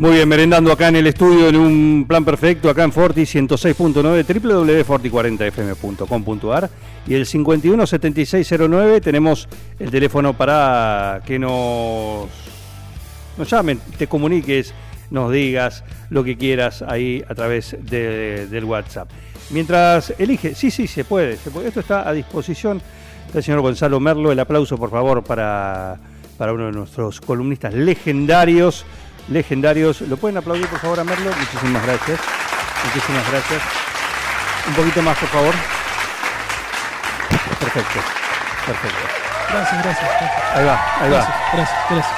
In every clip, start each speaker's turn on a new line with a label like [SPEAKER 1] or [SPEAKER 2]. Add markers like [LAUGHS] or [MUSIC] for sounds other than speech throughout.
[SPEAKER 1] Muy bien, merendando acá en el estudio en un plan perfecto, acá en Forti 106.9, www.forti40fm.com.ar y el 517609 tenemos el teléfono para que nos, nos llamen, te comuniques, nos digas lo que quieras ahí a través de- del WhatsApp. Mientras elige, sí, sí, se puede, se puede. esto está a disposición del señor Gonzalo Merlo, el aplauso por favor para, para uno de nuestros columnistas legendarios legendarios. ¿Lo pueden aplaudir por favor a Merlo? Muchísimas gracias. Muchísimas gracias. Un poquito más, por favor. Perfecto. Perfecto.
[SPEAKER 2] Gracias, gracias. gracias.
[SPEAKER 1] Ahí va, ahí
[SPEAKER 2] Gracias,
[SPEAKER 1] va.
[SPEAKER 2] gracias, gracias.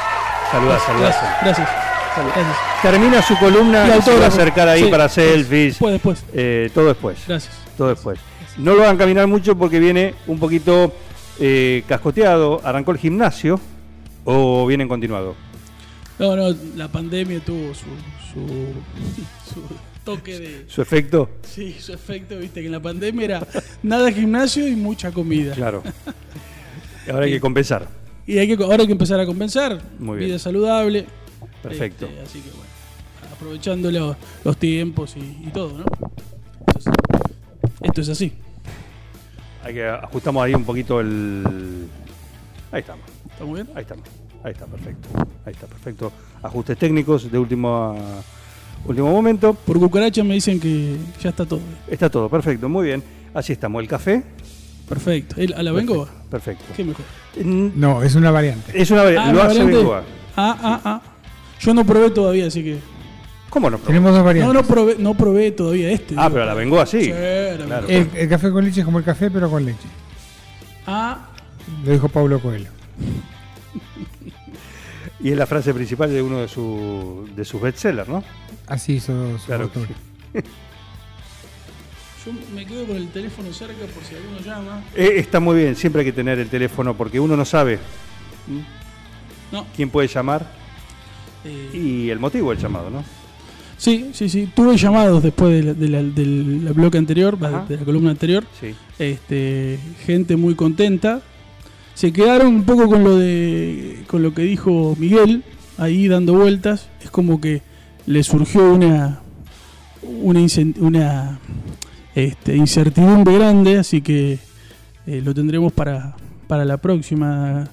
[SPEAKER 1] Saludá, saludá.
[SPEAKER 2] Gracias, gracias. Gracias.
[SPEAKER 1] Termina su columna
[SPEAKER 2] Y
[SPEAKER 1] se va a acercar ahí
[SPEAKER 2] Sí,
[SPEAKER 1] para selfies.
[SPEAKER 2] Después, después.
[SPEAKER 1] Eh, todo después.
[SPEAKER 2] Gracias.
[SPEAKER 1] Todo después. No lo van a caminar mucho porque viene un poquito eh, cascoteado. ¿Arrancó el gimnasio o viene en continuado?
[SPEAKER 2] No, no, la pandemia tuvo su, su, [LAUGHS] su toque de...
[SPEAKER 1] ¿Su efecto?
[SPEAKER 2] Sí, su efecto, viste, que en la pandemia era nada gimnasio y mucha comida.
[SPEAKER 1] Claro. Ahora hay que compensar.
[SPEAKER 2] Y hay que, ahora hay que empezar a compensar.
[SPEAKER 1] Muy bien.
[SPEAKER 2] Vida saludable.
[SPEAKER 1] Perfecto.
[SPEAKER 2] Este, así que bueno, aprovechando lo- los tiempos y, y todo, ¿no? Esto es, esto es así.
[SPEAKER 1] Hay que ajustamos ahí un poquito el. Ahí estamos.
[SPEAKER 2] ¿Está muy bien?
[SPEAKER 1] Ahí estamos. Ahí está, perfecto. Ahí está, perfecto. Ajustes técnicos de último, último momento.
[SPEAKER 2] Por cucaracha me dicen que ya está todo.
[SPEAKER 1] Está todo, perfecto, muy bien. Así estamos. El café.
[SPEAKER 2] Perfecto. ¿El- ¿A la Bengoa?
[SPEAKER 1] Perfecto.
[SPEAKER 2] ¿Qué mejor?
[SPEAKER 3] No, es una variante.
[SPEAKER 1] Es una variante.
[SPEAKER 2] Ah,
[SPEAKER 1] lo hace
[SPEAKER 2] variante.
[SPEAKER 1] Bengoa.
[SPEAKER 2] Ah, ah, ah. Yo no probé todavía, así que.
[SPEAKER 1] ¿Cómo no?
[SPEAKER 3] Tenemos dos variantes.
[SPEAKER 2] No, no probé, no probé todavía este.
[SPEAKER 1] Ah,
[SPEAKER 2] digo.
[SPEAKER 1] pero la Bengoa sí.
[SPEAKER 2] Sí, la
[SPEAKER 1] Claro.
[SPEAKER 3] El, el café con leche es como el café, pero con leche.
[SPEAKER 2] Ah,
[SPEAKER 3] Lo dijo Pablo Coelho. [LAUGHS]
[SPEAKER 1] Y es la frase principal de uno de, su, de sus bestsellers, ¿no?
[SPEAKER 3] Así hizo su
[SPEAKER 1] Claro [LAUGHS]
[SPEAKER 2] yo me quedo con el teléfono cerca por si alguno llama.
[SPEAKER 1] Eh, está muy bien, siempre hay que tener el teléfono porque uno no sabe
[SPEAKER 2] No.
[SPEAKER 1] quién puede llamar
[SPEAKER 2] eh,
[SPEAKER 1] y el motivo del llamado, ¿no?
[SPEAKER 2] sí, sí, sí. Tuve llamados después de la- de la- bloque anterior,
[SPEAKER 1] Ajá.
[SPEAKER 2] de la columna anterior.
[SPEAKER 1] Sí.
[SPEAKER 2] Este, gente muy contenta. Se quedaron un poco con lo de con lo que dijo Miguel ahí dando vueltas. Es como que le surgió una una, una este, incertidumbre grande, así que eh, lo tendremos para, para la próxima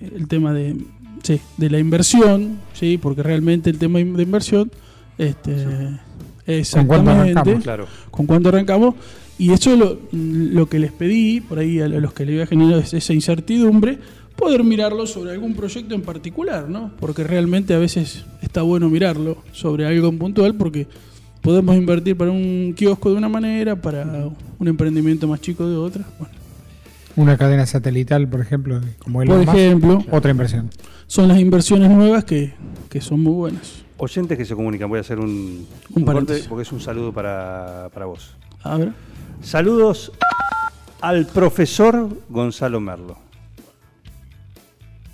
[SPEAKER 2] el tema de sí, de la inversión, sí, porque realmente el tema de inversión este
[SPEAKER 3] ¿Con cuánto
[SPEAKER 2] exactamente
[SPEAKER 3] arrancamos?
[SPEAKER 1] Claro.
[SPEAKER 2] con cuánto arrancamos. Y eso es lo, lo que les pedí, por ahí a los que le había generado es- esa incertidumbre, poder mirarlo sobre algún proyecto en particular, ¿no? Porque realmente a veces está bueno mirarlo sobre algo en puntual, porque podemos invertir para un kiosco de una manera, para un emprendimiento más chico de otra. Bueno,
[SPEAKER 3] Una cadena satelital, por ejemplo, como el
[SPEAKER 2] por ejemplo,
[SPEAKER 3] otra inversión.
[SPEAKER 2] son las inversiones nuevas que, que son muy buenas.
[SPEAKER 1] Oyentes que se comunican, voy a hacer un,
[SPEAKER 2] Un
[SPEAKER 1] un corte porque es un saludo para, para vos.
[SPEAKER 2] A ver.
[SPEAKER 1] Saludos al profesor Gonzalo Merlo.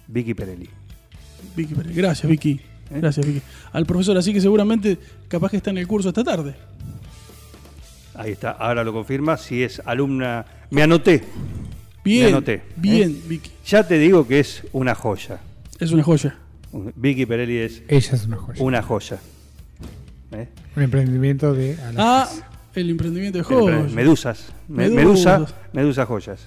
[SPEAKER 1] Vicky Perelli.
[SPEAKER 2] Vicky Pérez. Gracias, Vicky.
[SPEAKER 1] ¿Eh?
[SPEAKER 2] Gracias, Vicky. Al profesor, así que seguramente capaz que está en el curso esta tarde.
[SPEAKER 1] Ahí está, ahora lo confirma. Si es alumna, me anoté.
[SPEAKER 2] Bien,
[SPEAKER 1] Me anoté, ¿eh?
[SPEAKER 2] bien, Vicky.
[SPEAKER 1] Ya te digo que es una joya.
[SPEAKER 2] Es una joya.
[SPEAKER 1] Vicky Perelli es
[SPEAKER 3] Ella es una joya.
[SPEAKER 1] una joya. ¿Eh?
[SPEAKER 3] Un emprendimiento de.
[SPEAKER 2] Ah, el emprendimiento de joyas.
[SPEAKER 1] Medusas. Me-
[SPEAKER 2] Medusas.
[SPEAKER 1] Medusa, Medusa Joyas.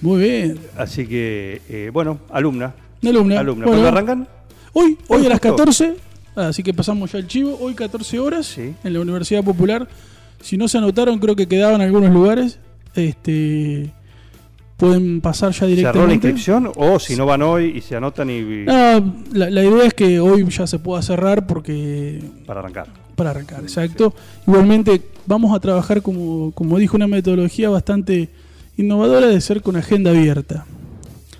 [SPEAKER 2] Muy bien.
[SPEAKER 1] Así que, eh, bueno, alumna.
[SPEAKER 2] Alumna.
[SPEAKER 1] Alumna.
[SPEAKER 2] Bueno,
[SPEAKER 1] ¿Cuándo arrancan?
[SPEAKER 2] Hoy, hoy
[SPEAKER 1] Hoy
[SPEAKER 2] a las
[SPEAKER 1] justo.
[SPEAKER 2] 14, así que pasamos ya el chivo. Hoy 14 horas
[SPEAKER 1] Sí.
[SPEAKER 2] en la Universidad Popular. Si no se anotaron, creo que quedaban algunos lugares. Este, pueden pasar ya
[SPEAKER 1] ¿Cerró la
[SPEAKER 2] directamente.
[SPEAKER 1] inscripción o si no van hoy y se anotan y,
[SPEAKER 2] No, la, la idea es que hoy ya se pueda cerrar porque
[SPEAKER 1] para arrancar?
[SPEAKER 2] para arrancar, exacto. Igualmente vamos a trabajar como, como dijo una metodología bastante innovadora de ser con agenda abierta.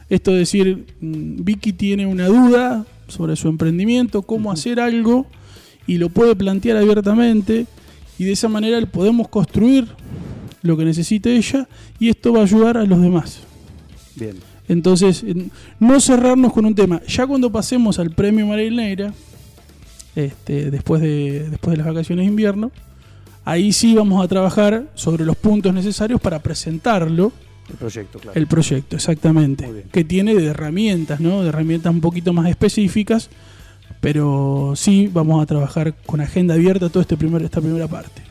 [SPEAKER 2] Esto es decir, mm, Vicky tiene una duda sobre su emprendimiento, cómo hacer algo, y lo puede plantear abiertamente, y de esa manera podemos construir lo que necesite ella, y esto va a ayudar a los demás.
[SPEAKER 1] Bien.
[SPEAKER 2] Entonces, en- no cerrarnos con un tema. Ya cuando pasemos al premio María este, después, de, después de las vacaciones de invierno, ahí sí vamos a trabajar sobre los puntos necesarios para presentarlo,
[SPEAKER 1] El proyecto, claro.
[SPEAKER 2] el proyecto, exactamente. Que tiene de herramientas, ¿no? De herramientas un poquito más específicas, pero sí vamos a trabajar con agenda abierta toda este primer, esta primera parte.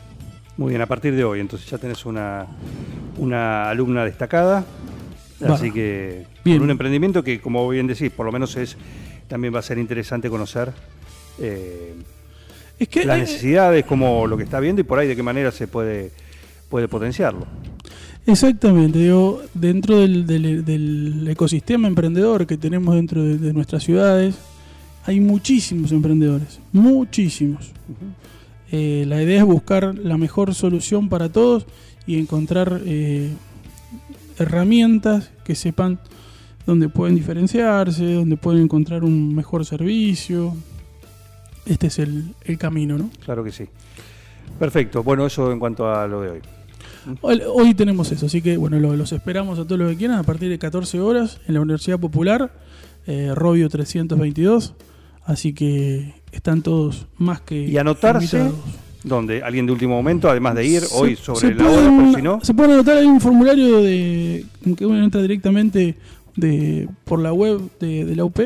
[SPEAKER 1] Muy bien, a partir de hoy, entonces ya tenés una, una alumna destacada, así que
[SPEAKER 2] Bien.
[SPEAKER 1] con un emprendimiento que, como bien decís, por lo menos es también va a ser interesante conocer eh,
[SPEAKER 2] Es que
[SPEAKER 1] las
[SPEAKER 2] eh,
[SPEAKER 1] necesidades, como lo que está viendo y por ahí de qué manera se puede, puede potenciarlo.
[SPEAKER 2] Exactamente, digo, dentro del, del- del ecosistema emprendedor que tenemos dentro de, de nuestras ciudades, hay muchísimos emprendedores, muchísimos. Eh, la idea es buscar la mejor solución para todos y encontrar eh, herramientas que sepan dónde pueden diferenciarse, dónde pueden encontrar un mejor servicio. Este es el, el camino, ¿no?
[SPEAKER 1] Claro que sí. Perfecto. Bueno, eso en cuanto a lo de hoy.
[SPEAKER 2] Hoy, hoy tenemos eso, así que bueno, lo- los esperamos a todos los que quieran a partir de 14 horas en la Universidad Popular, eh, Robio 322. Así que están todos más que
[SPEAKER 1] Y anotarse,
[SPEAKER 2] invitados.
[SPEAKER 1] donde alguien de último momento, además de ir
[SPEAKER 2] Se-
[SPEAKER 1] hoy sobre la hora,
[SPEAKER 2] pueden-
[SPEAKER 1] por si no.
[SPEAKER 2] Se pueden anotar, hay un formulario de que uno entra directamente de, por la web de, de la UP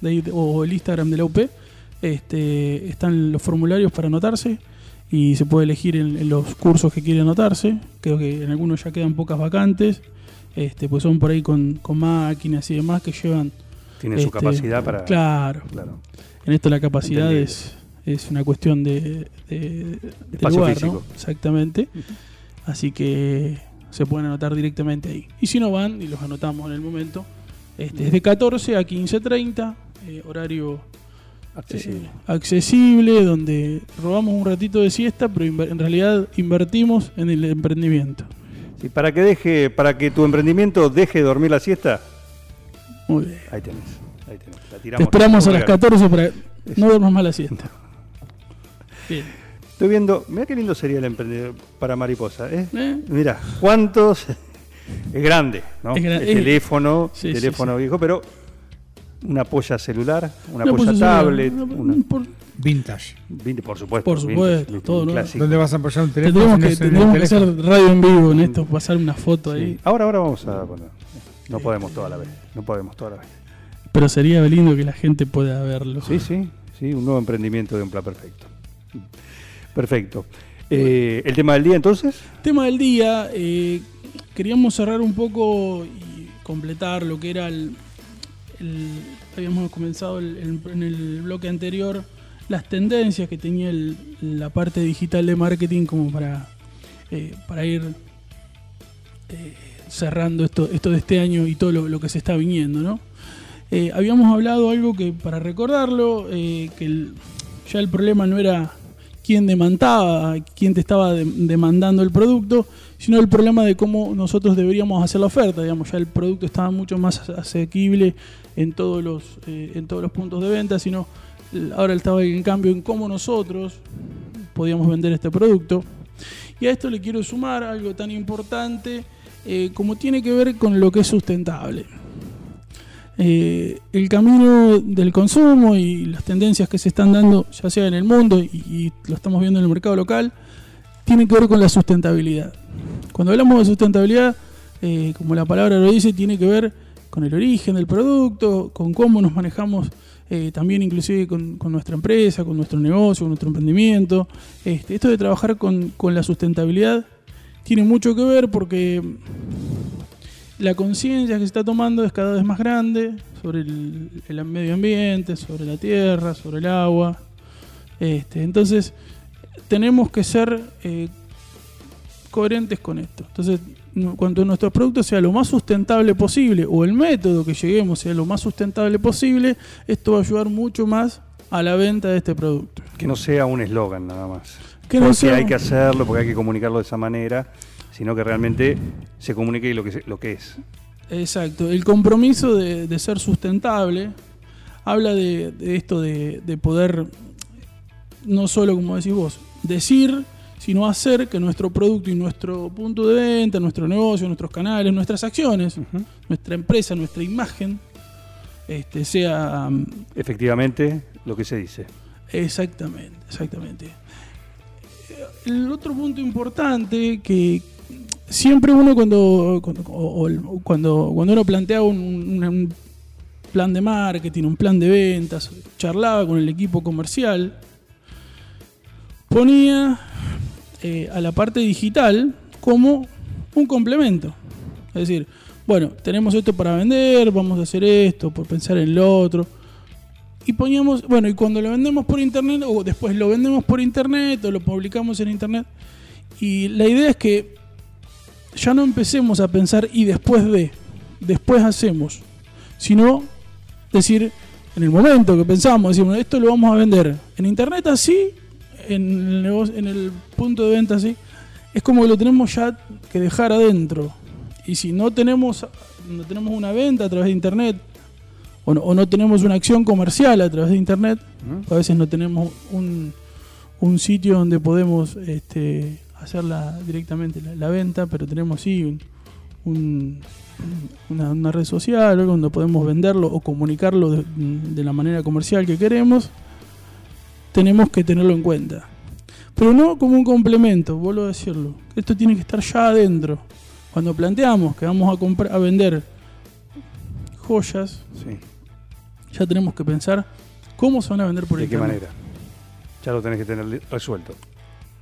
[SPEAKER 2] de ahí- o el Instagram de la UP. Este, están los formularios para anotarse y se puede elegir en, en los cursos que quiere anotarse. Creo que en algunos ya quedan pocas vacantes, este, pues son por ahí con, con máquinas y demás que llevan.
[SPEAKER 1] Tiene su
[SPEAKER 2] este,
[SPEAKER 1] capacidad para.
[SPEAKER 2] Claro,
[SPEAKER 1] Claro.
[SPEAKER 2] en esto la capacidad es, es una cuestión de, de- de
[SPEAKER 1] Espacio
[SPEAKER 2] lugar,
[SPEAKER 1] físico.
[SPEAKER 2] ¿no? Exactamente. Así que se pueden anotar directamente ahí. Y si no van, y los anotamos en el momento, este, es de 14 a 15.30, eh, horario
[SPEAKER 1] Accesible.
[SPEAKER 2] eh, accesible, donde robamos un ratito de siesta, pero en realidad invertimos en el emprendimiento.
[SPEAKER 1] Sí, para que deje, para que tu emprendimiento deje de dormir la siesta,
[SPEAKER 2] Muy bien.
[SPEAKER 1] ahí tenés. Ahí tenés. La
[SPEAKER 2] Te esperamos a las
[SPEAKER 1] Regalo.
[SPEAKER 2] 14 para no duermas más la siesta. [LAUGHS] Bien.
[SPEAKER 1] Estoy viendo, mira qué lindo sería el emprendedor para mariposa. ¿eh?
[SPEAKER 2] ¿Eh?
[SPEAKER 1] Mira, ¿cuántos? Es grande, ¿no?
[SPEAKER 2] Es gran-
[SPEAKER 1] el
[SPEAKER 2] es-
[SPEAKER 1] teléfono,
[SPEAKER 2] Sí, sí,
[SPEAKER 1] teléfono viejo, pero una polla celular, una
[SPEAKER 2] Una
[SPEAKER 1] polla tablet,
[SPEAKER 2] una-
[SPEAKER 1] una,
[SPEAKER 2] por-
[SPEAKER 3] Vintage.
[SPEAKER 1] Por supuesto.
[SPEAKER 2] Por
[SPEAKER 1] vintage,
[SPEAKER 2] supuesto,
[SPEAKER 1] listo,
[SPEAKER 2] todo, ¿no?
[SPEAKER 1] clásico.
[SPEAKER 3] ¿Dónde vas a apoyar un teléfono? No
[SPEAKER 2] que, que hacer radio en vivo en esto, pasar una foto
[SPEAKER 1] Sí.
[SPEAKER 2] ahí.
[SPEAKER 1] Ahora, ahora vamos a poner. No podemos toda la vez. No podemos toda la vez.
[SPEAKER 2] Pero sería lindo que la gente pueda verlo.
[SPEAKER 1] Sí, sí, sí, un nuevo emprendimiento de un plan perfecto. Perfecto. Eh, ¿El tema del día entonces?
[SPEAKER 2] Tema del día, eh, queríamos cerrar un poco y completar lo que era el. el- habíamos comenzado el- el- en el bloque anterior las tendencias que tenía la parte digital de marketing como para, eh, para ir cerrando esto, esto de este año y todo lo, que se está viniendo, ¿no? Eh, habíamos hablado algo que, para recordarlo, eh, que ya el problema no era quién demandaba, quién te estaba de- demandando el producto, sino el problema de cómo nosotros deberíamos hacer la oferta. Digamos, ya el producto estaba mucho más asequible en todos los, eh, en todos los puntos de venta, sino ahora estaba en cambio en cómo nosotros podíamos vender este producto. Y a esto le quiero sumar algo tan importante eh, como tiene que ver con lo que es sustentable. Eh, el camino del consumo y las tendencias que se están dando, ya sea en el mundo y, lo estamos viendo en el mercado local, tienen que ver con la sustentabilidad. Cuando hablamos de sustentabilidad, eh, como la palabra lo dice, tiene que ver con el origen del producto, con cómo nos manejamos eh, también inclusive con, nuestra empresa, con nuestro negocio, con nuestro emprendimiento. Este, esto de trabajar con la sustentabilidad tiene mucho que ver porque la conciencia que se está tomando es cada vez más grande sobre el, el medio ambiente, sobre la tierra, sobre el agua. Este, entonces, tenemos que ser eh, coherentes con esto. Entonces, cuanto nuestro producto sea lo más sustentable posible o el método que lleguemos sea lo más sustentable posible, esto va a ayudar mucho más a la venta de este producto.
[SPEAKER 1] Que no sea un eslogan nada más.
[SPEAKER 2] Que no
[SPEAKER 1] porque
[SPEAKER 2] sea-
[SPEAKER 1] hay que hacerlo, porque hay que comunicarlo de esa manera, sino que realmente se comunique lo que, lo que es.
[SPEAKER 2] Exacto, el compromiso de, de ser sustentable habla de, de esto de, de poder, no solo como decís vos, decir, sino hacer que nuestro producto y nuestro punto de venta, nuestro negocio, nuestros canales, nuestras acciones, nuestra empresa, nuestra imagen, este, sea um,
[SPEAKER 1] Efectivamente, lo que se dice.
[SPEAKER 2] Exactamente, exactamente. El otro punto importante que siempre uno cuando cuando, cuando, uno plantea un, un- un plan de marketing, un plan de ventas, charlaba con el equipo comercial, ponía eh, a la parte digital como un complemento. Es decir, bueno, tenemos esto para vender, vamos a hacer esto, por pensar en lo otro. Y poníamos, bueno, y cuando lo vendemos por internet, o después lo vendemos por internet, o lo publicamos en internet. Y la idea es que ya no empecemos a pensar y después de, después hacemos, sino decir, en el momento que pensamos, decimos, esto lo vamos a vender en internet así, en el, punto de venta así, es como que lo tenemos ya que dejar adentro. Y si no tenemos, no tenemos una venta a través de internet, o no, o no tenemos una acción comercial a través de internet, a veces no tenemos un, un sitio donde podemos este, hacerla directamente la, la venta, pero tenemos sí un- un- una, una red social algo donde podemos venderlo o comunicarlo de, de la manera comercial que queremos, tenemos que tenerlo en cuenta. Pero no como un complemento, vuelvo a decirlo. Esto tiene que estar ya adentro. Cuando planteamos que vamos a comprar, a vender joyas,
[SPEAKER 1] Sí.
[SPEAKER 2] Ya tenemos que pensar cómo se van a vender por
[SPEAKER 1] ¿De qué
[SPEAKER 2] internet.
[SPEAKER 1] manera? Ya lo tenés que tener resuelto.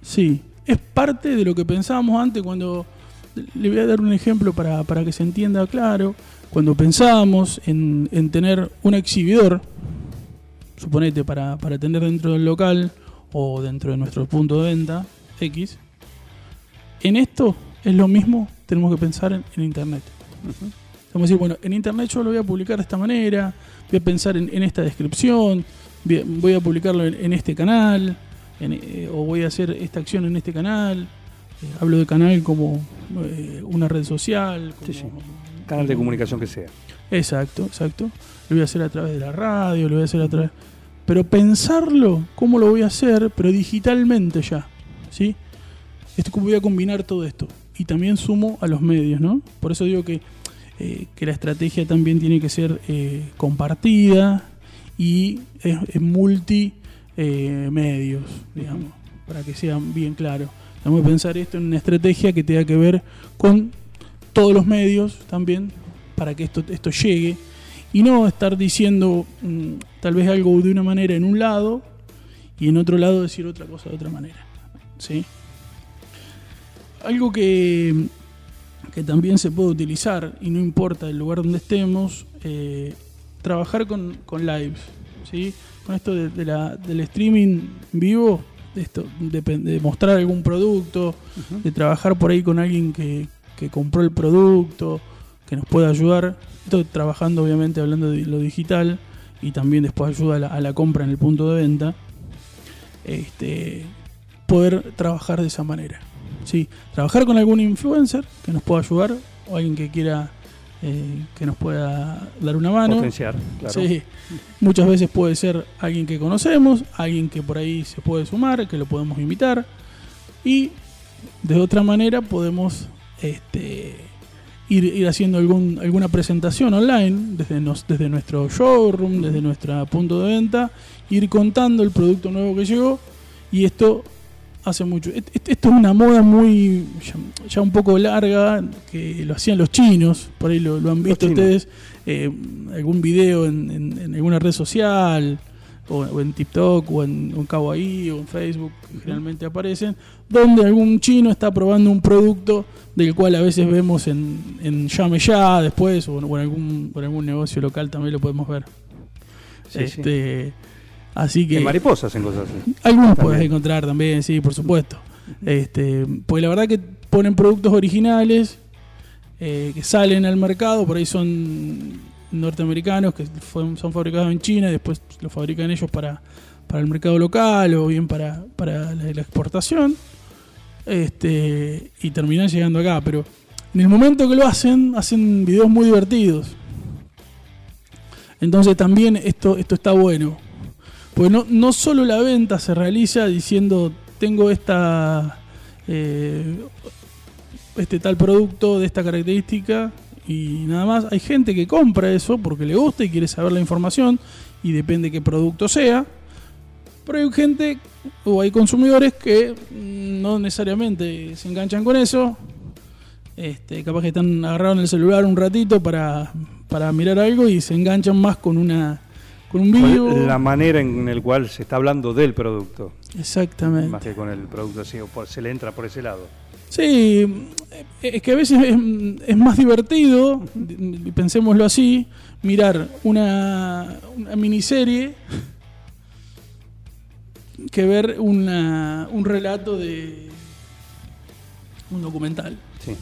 [SPEAKER 2] Sí, es parte de lo que pensábamos antes cuando... Le voy a dar un ejemplo para, para que se entienda claro. Cuando pensábamos en, en tener un exhibidor, suponete para, para tener dentro del local o dentro de nuestro punto de venta X, en esto es lo mismo, tenemos que pensar en, en Internet. Vamos a decir, bueno, en Internet yo lo voy a publicar de esta manera, voy a pensar en, en esta descripción, voy a- publicarlo en, en este canal, en, eh, o voy a hacer esta acción en este canal. Eh, hablo de canal como eh, una red social.
[SPEAKER 1] Sí,
[SPEAKER 2] como-
[SPEAKER 1] Canal de comunicación que sea.
[SPEAKER 2] Exacto, exacto. Lo voy a hacer a través de la radio, lo voy a hacer a través... Pero pensarlo, ¿cómo lo voy a hacer? Pero digitalmente ya, ¿sí? Esto, ¿Cómo voy a combinar todo esto? Y también sumo a los medios, ¿no? Por eso digo que, eh, que la estrategia también tiene que ser eh, compartida y es, es multi eh, medios, digamos, para que sea bien claro. Tenemos que pensar esto en una estrategia que tenga que ver con todos los medios también para que esto, esto llegue y no estar diciendo mm, tal vez algo de una manera en un lado y en otro lado decir otra cosa de otra manera. ¿sí? Algo que, que también se puede utilizar y no importa el lugar donde estemos, eh, trabajar con, con lives. ¿sí? Con esto de, de la- del streaming vivo, de, esto, de, mostrar algún producto, de trabajar por ahí con alguien que, que compró el producto, que nos pueda ayudar. Esto trabajando obviamente hablando de lo digital y también después ayuda a la, a la compra en el punto de venta. Este, poder trabajar de esa manera. Sí, trabajar con algún influencer que nos pueda ayudar o alguien que quiera eh, que nos pueda dar una mano.
[SPEAKER 1] Potenciar, claro.
[SPEAKER 2] Sí, muchas veces puede ser alguien que conocemos, alguien que por ahí se puede sumar, que lo podemos invitar. Y de otra manera podemos este, ir, ir haciendo algún, alguna presentación online desde, nos- desde nuestro showroom, desde nuestro punto de venta, ir contando el producto nuevo que llegó. Y esto hace mucho. Esto es una moda muy ya, ya un poco larga que lo hacían los chinos, por ahí lo, lo han visto ustedes, eh, algún video en, en- en alguna red social o, o en TikTok o en, en Kawaii o en Facebook, generalmente aparecen, donde algún chino está probando un producto del cual a veces vemos en, en Llame Ya después o en, o en algún, o en algún negocio local también lo podemos ver.
[SPEAKER 1] Sí, sí.
[SPEAKER 2] Así que
[SPEAKER 1] En mariposas en cosas así.
[SPEAKER 2] algunos puedes encontrar también, sí, por supuesto. Este, porque la verdad que ponen productos originales eh, que salen al mercado, por ahí son norteamericanos que fue- son fabricados en China y después los fabrican ellos para, para el mercado local o bien para, para la, la exportación. Este, y terminan llegando acá, pero En el momento que lo hacen, hacen videos muy divertidos. Entonces también esto, esto está bueno. Pues no, no solo la venta se realiza diciendo tengo esta eh, este tal producto de esta característica y nada más. Hay gente que compra eso porque le gusta y quiere saber la información y depende qué producto sea. Pero hay gente o hay consumidores que no necesariamente se enganchan con eso. Este, capaz que están agarrados en el celular un ratito para, para mirar algo y se enganchan más con una con un video.
[SPEAKER 1] La manera en el cual se está hablando del producto,
[SPEAKER 2] Exactamente.
[SPEAKER 1] más que con el producto por- se le entra por ese lado.
[SPEAKER 2] Sí, es que a veces es, es más divertido, pensémoslo así, mirar una, una miniserie que ver una, un relato de un documental.
[SPEAKER 1] Sí.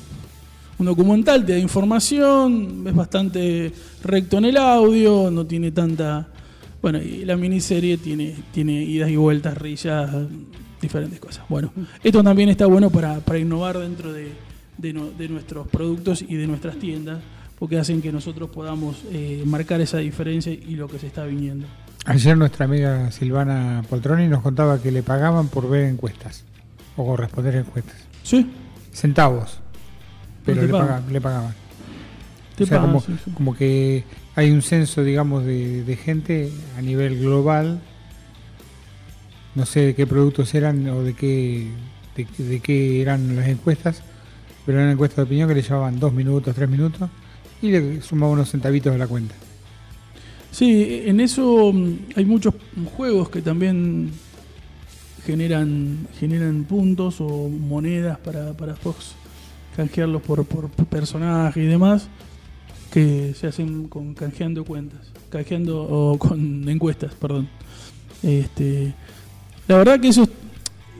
[SPEAKER 2] Un documental te da información, es bastante recto en el audio, no tiene tanta... Bueno, y la miniserie tiene, tiene idas y vueltas, risas, diferentes cosas. Bueno, esto también está bueno para, para innovar dentro de, de no- de nuestros productos y de nuestras tiendas, porque hacen que nosotros podamos eh, marcar esa diferencia y lo que se está viniendo.
[SPEAKER 3] Ayer nuestra amiga Silvana Poltroni nos contaba que le pagaban por ver encuestas o por responder encuestas.
[SPEAKER 2] ¿Sí?
[SPEAKER 3] Centavos, pero le, paga- le pagaban. O sea, como, como que hay un censo, digamos, de, de gente a nivel global. No sé de qué productos eran o de qué, de, de qué eran las encuestas, pero eran encuestas de opinión que le llevaban dos minutos, tres minutos y le sumaban unos centavitos a la cuenta.
[SPEAKER 2] Sí, en eso mm, hay muchos juegos que también generan generan puntos o monedas para, para después canjearlos por, por personaje y demás que se hacen con canjeando cuentas, canjeando o con encuestas, perdón. Este, la verdad que eso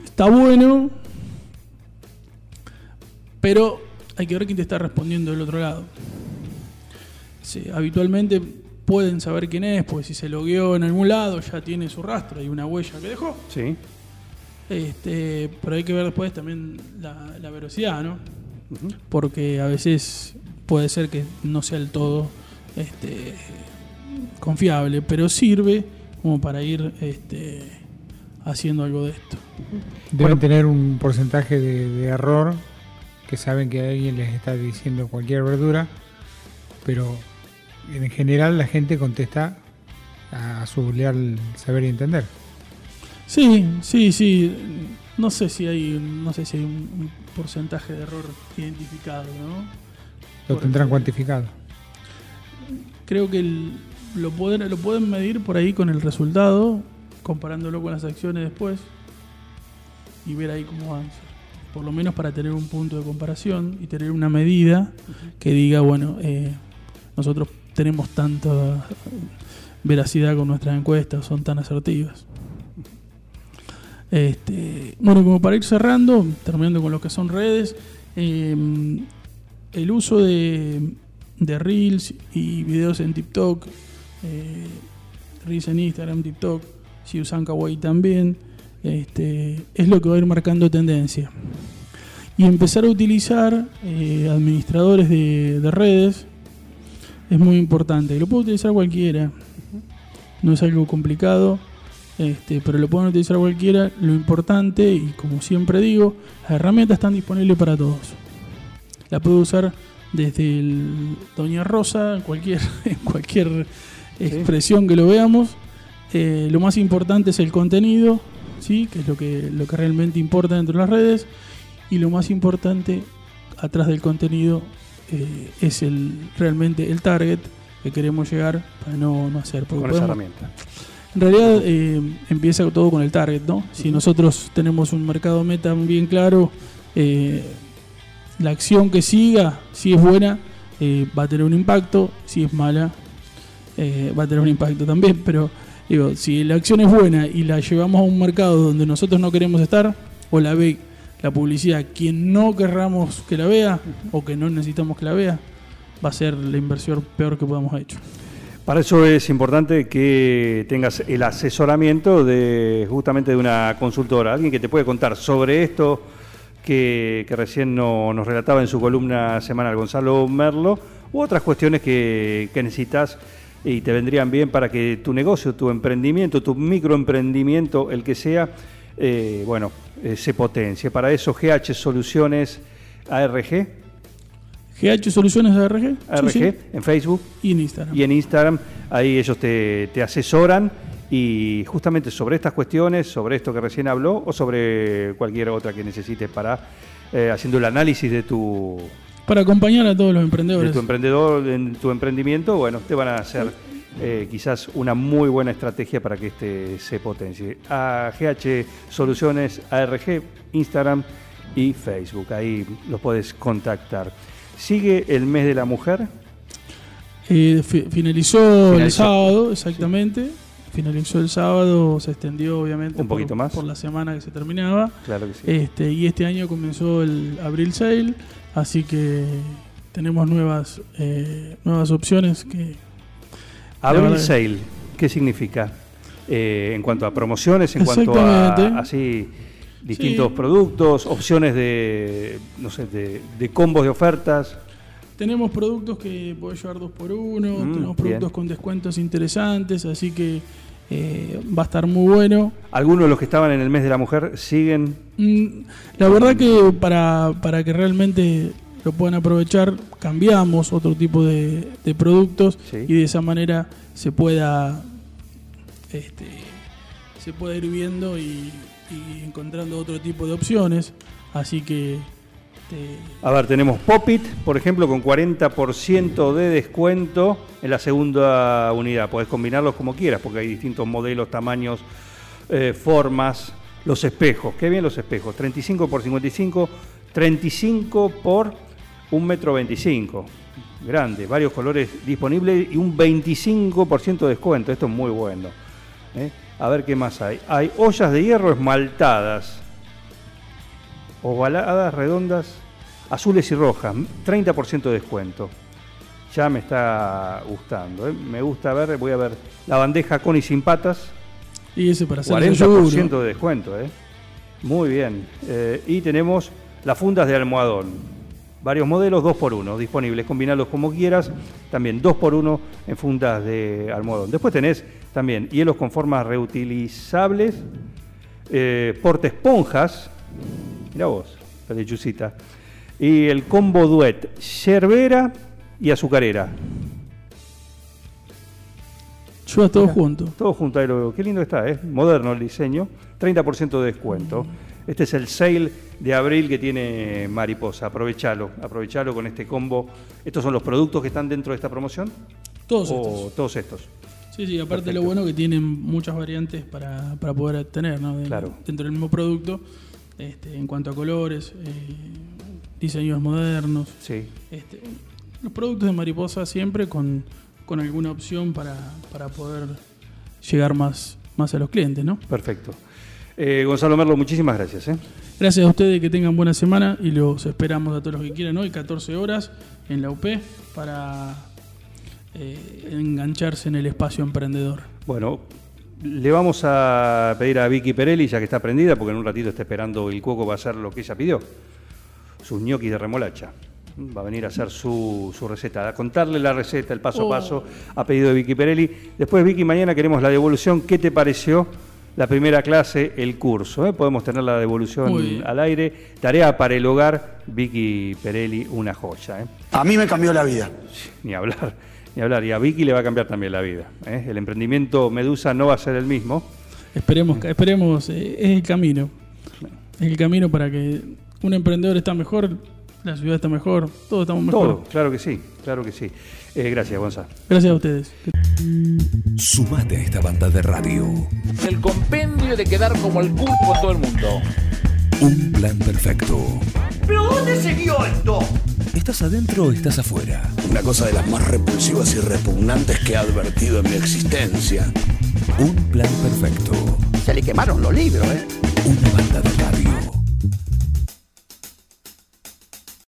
[SPEAKER 2] está bueno, pero hay que ver quién te está respondiendo del otro lado. Sí, habitualmente pueden saber quién es, pues si se logueó en algún lado ya tiene su rastro, hay una huella que dejó.
[SPEAKER 1] Sí.
[SPEAKER 2] Este, pero hay que ver después también la, la velocidad, ¿no? Porque a veces puede ser que no sea del todo este, confiable, pero sirve como para ir este, haciendo algo de esto.
[SPEAKER 3] Deben tener un porcentaje de, de error que saben que alguien les está diciendo cualquier verdura, pero en general la gente contesta a su leal saber y entender.
[SPEAKER 2] Sí, sí, sí. No sé si hay, no sé si hay un, un porcentaje de error identificado, ¿no?
[SPEAKER 3] Lo
[SPEAKER 2] Por-
[SPEAKER 3] tendrán cuantificado.
[SPEAKER 2] Creo que el- lo, pueden, lo pueden medir por ahí con el resultado, comparándolo con las acciones después y ver ahí cómo avanza. Por lo menos para tener un punto de comparación y tener una medida que diga, bueno, eh, nosotros tenemos tanta veracidad con nuestras encuestas, son tan asertivas. Este, bueno, como para ir cerrando, terminando con lo que son redes, eh, el uso de, de Reels y videos en TikTok, eh, Reels en Instagram, TikTok, si usan Kawaii también, este, es lo que va a ir marcando tendencia. Y empezar a utilizar eh, administradores de, de redes es muy importante. Lo puede utilizar cualquiera, no es algo complicado, este, pero lo pueden utilizar cualquiera. Lo importante, y como siempre digo, las herramientas están disponibles para todos. La puede usar desde el Doña Rosa, en cualquier, [LAUGHS] en cualquier expresión que lo veamos. Eh, lo más importante es el contenido, ¿sí? que es lo que, lo que realmente importa dentro de las redes. Y lo más importante atrás del contenido eh, es el realmente el target que queremos llegar para no, no hacer.
[SPEAKER 1] Con esa
[SPEAKER 2] podemos-
[SPEAKER 1] herramienta.
[SPEAKER 2] en realidad eh, empieza todo con el target, ¿no? Si nosotros tenemos un mercado meta bien claro, eh, la acción que siga, si es buena, eh, va a tener un impacto, si es mala, eh, va a tener un impacto también, pero digo, si la acción es buena y la llevamos a un mercado donde nosotros no queremos estar, o la ve la publicidad quien no querramos que la vea, o que no necesitamos que la vea, va a ser la inversión peor que podamos haber hecho.
[SPEAKER 1] Para eso es importante que tengas el asesoramiento de justamente de una consultora, alguien que te puede contar sobre esto, que, que recién no- nos relataba en su columna semanal Gonzalo Merlo, u otras cuestiones que, que necesitas y te vendrían bien para que tu negocio, tu emprendimiento, tu microemprendimiento, el que sea, eh, bueno, eh, se potencie. Para eso GH Soluciones ARG,
[SPEAKER 2] GH Soluciones ARG.
[SPEAKER 1] ARG
[SPEAKER 2] Sí, sí.
[SPEAKER 1] en Facebook
[SPEAKER 2] Y en Instagram.
[SPEAKER 1] y en Instagram, ahí ellos te, te asesoran y justamente sobre estas cuestiones, sobre esto que recién habló o sobre cualquier otra que necesites para eh, haciendo el análisis de tu,
[SPEAKER 2] Para acompañar a todos los
[SPEAKER 1] de
[SPEAKER 2] emprendedores.
[SPEAKER 1] tu emprendedor, en tu emprendimiento, bueno, te van a hacer eh, quizás una muy buena estrategia para que este se potencie. A GH Soluciones ARG, Instagram y Facebook, ahí los puedes contactar. Sigue el mes de la mujer.
[SPEAKER 2] Eh, fi- finalizó, el sábado, exactamente. Finalizó el sábado, se extendió obviamente
[SPEAKER 1] Un
[SPEAKER 2] por-
[SPEAKER 1] poquito más.
[SPEAKER 2] por la semana que se terminaba.
[SPEAKER 1] Claro que sí.
[SPEAKER 2] Este, y este año comenzó el Abril Sale, así que tenemos nuevas, eh, nuevas opciones que
[SPEAKER 1] Abril Sale, ¿qué significa? Eh, en cuanto a promociones, en cuanto a así distintos
[SPEAKER 2] Sí.
[SPEAKER 1] productos, opciones de, no sé, de, de combos de ofertas.
[SPEAKER 2] Tenemos productos que podés llevar dos por uno,
[SPEAKER 1] Mm,
[SPEAKER 2] tenemos
[SPEAKER 1] bien.
[SPEAKER 2] productos con descuentos interesantes, así que eh, va a estar muy bueno.
[SPEAKER 1] Algunos de los que estaban en el mes de la mujer siguen.
[SPEAKER 2] Mm, La verdad que para, para que realmente lo puedan aprovechar, cambiamos otro tipo de, de productos
[SPEAKER 1] Sí.
[SPEAKER 2] y de esa manera se pueda este, se pueda ir viendo y, y encontrando otro tipo de opciones. Así que
[SPEAKER 1] A ver, tenemos Popit, por ejemplo, con 40% de descuento en la segunda unidad. Podés combinarlos como quieras, porque hay distintos modelos, tamaños, eh, formas. Los espejos, qué bien los espejos. 35 por 55, 35 por 1 metro 25. Grande, varios colores disponibles y un 25% de descuento. Esto es muy bueno. ¿eh? A ver qué más hay. Hay ollas de hierro esmaltadas ovaladas, redondas, azules y rojas, 30% de descuento. Ya me está gustando, ¿eh? me gusta ver, voy a ver la bandeja con y sin patas,
[SPEAKER 2] y ese para hacer
[SPEAKER 1] 40% de descuento, ¿eh? muy bien. Eh, y tenemos las fundas de almohadón, varios modelos, 2x1, disponibles, combinarlos como quieras, también 2x1 en fundas de almohadón. Después tenés también hielos con formas reutilizables, eh, porte esponjas, Mira vos, la lechucita. Y el combo duet, yerbera y azucarera.
[SPEAKER 2] Lleva todo junto.
[SPEAKER 1] Todo junto ahí. lo- Qué lindo está, ¿eh? Moderno el diseño. 30% de descuento. Este es el sale de abril que tiene Mariposa. Aprovechalo, aprovechalo con este combo. ¿Estos son los productos que están dentro de esta promoción?
[SPEAKER 2] Todos
[SPEAKER 1] ¿O
[SPEAKER 2] estos.
[SPEAKER 1] todos estos?
[SPEAKER 2] Sí, sí, aparte
[SPEAKER 1] Perfecto.
[SPEAKER 2] lo bueno que tienen muchas variantes para, para poder tener ¿no? De-
[SPEAKER 1] Claro.
[SPEAKER 2] dentro del mismo producto, este, en cuanto a colores, eh, diseños modernos.
[SPEAKER 1] Sí.
[SPEAKER 2] Este, los productos de mariposa siempre con, con alguna opción para, para poder llegar más, más a los clientes, ¿no?
[SPEAKER 1] Perfecto. Eh, Gonzalo Merlo, muchísimas gracias. ¿eh?
[SPEAKER 2] Gracias a ustedes, que tengan buena semana y los esperamos a todos los que quieran hoy, 14 horas en la UP para eh, engancharse en el espacio emprendedor.
[SPEAKER 1] Bueno, le vamos a pedir a Vicky Perelli, ya que está prendida, porque en un ratito está esperando el cuoco va a hacer lo que ella pidió, sus ñoquis de remolacha. Va a venir a hacer su, su receta, a contarle la receta, el paso a
[SPEAKER 2] Oh.
[SPEAKER 1] paso, a pedido de Vicky Perelli. Después, Vicky, mañana queremos la devolución. ¿Qué te pareció la primera clase, el curso? eh? Podemos tener la devolución al aire. Tarea para el hogar, Vicky Perelli, una joya. ¿eh?
[SPEAKER 4] A mí me cambió la vida.
[SPEAKER 1] Ni hablar, ni hablar. Y a Vicky le va a cambiar también la vida. ¿eh? El emprendimiento Medusa no va a ser el mismo.
[SPEAKER 2] Esperemos, esperemos, eh, es el camino. Es el camino para que un emprendedor está mejor, la ciudad está mejor, todos estamos mejor.
[SPEAKER 1] Todo, claro que sí, claro que sí. Eh, gracias, Gonzalo.
[SPEAKER 2] Gracias a ustedes.
[SPEAKER 5] Sumate a esta banda de radio.
[SPEAKER 6] El compendio de quedar como el culo con todo el mundo.
[SPEAKER 5] Un plan perfecto.
[SPEAKER 7] ¿Pero dónde se vio esto?
[SPEAKER 5] ¿Estás adentro o estás afuera?
[SPEAKER 4] Una cosa de las más repulsivas y repugnantes que he advertido en mi existencia.
[SPEAKER 5] Un plan perfecto.
[SPEAKER 7] Se le quemaron los libros, ¿eh?
[SPEAKER 5] Una banda de radio.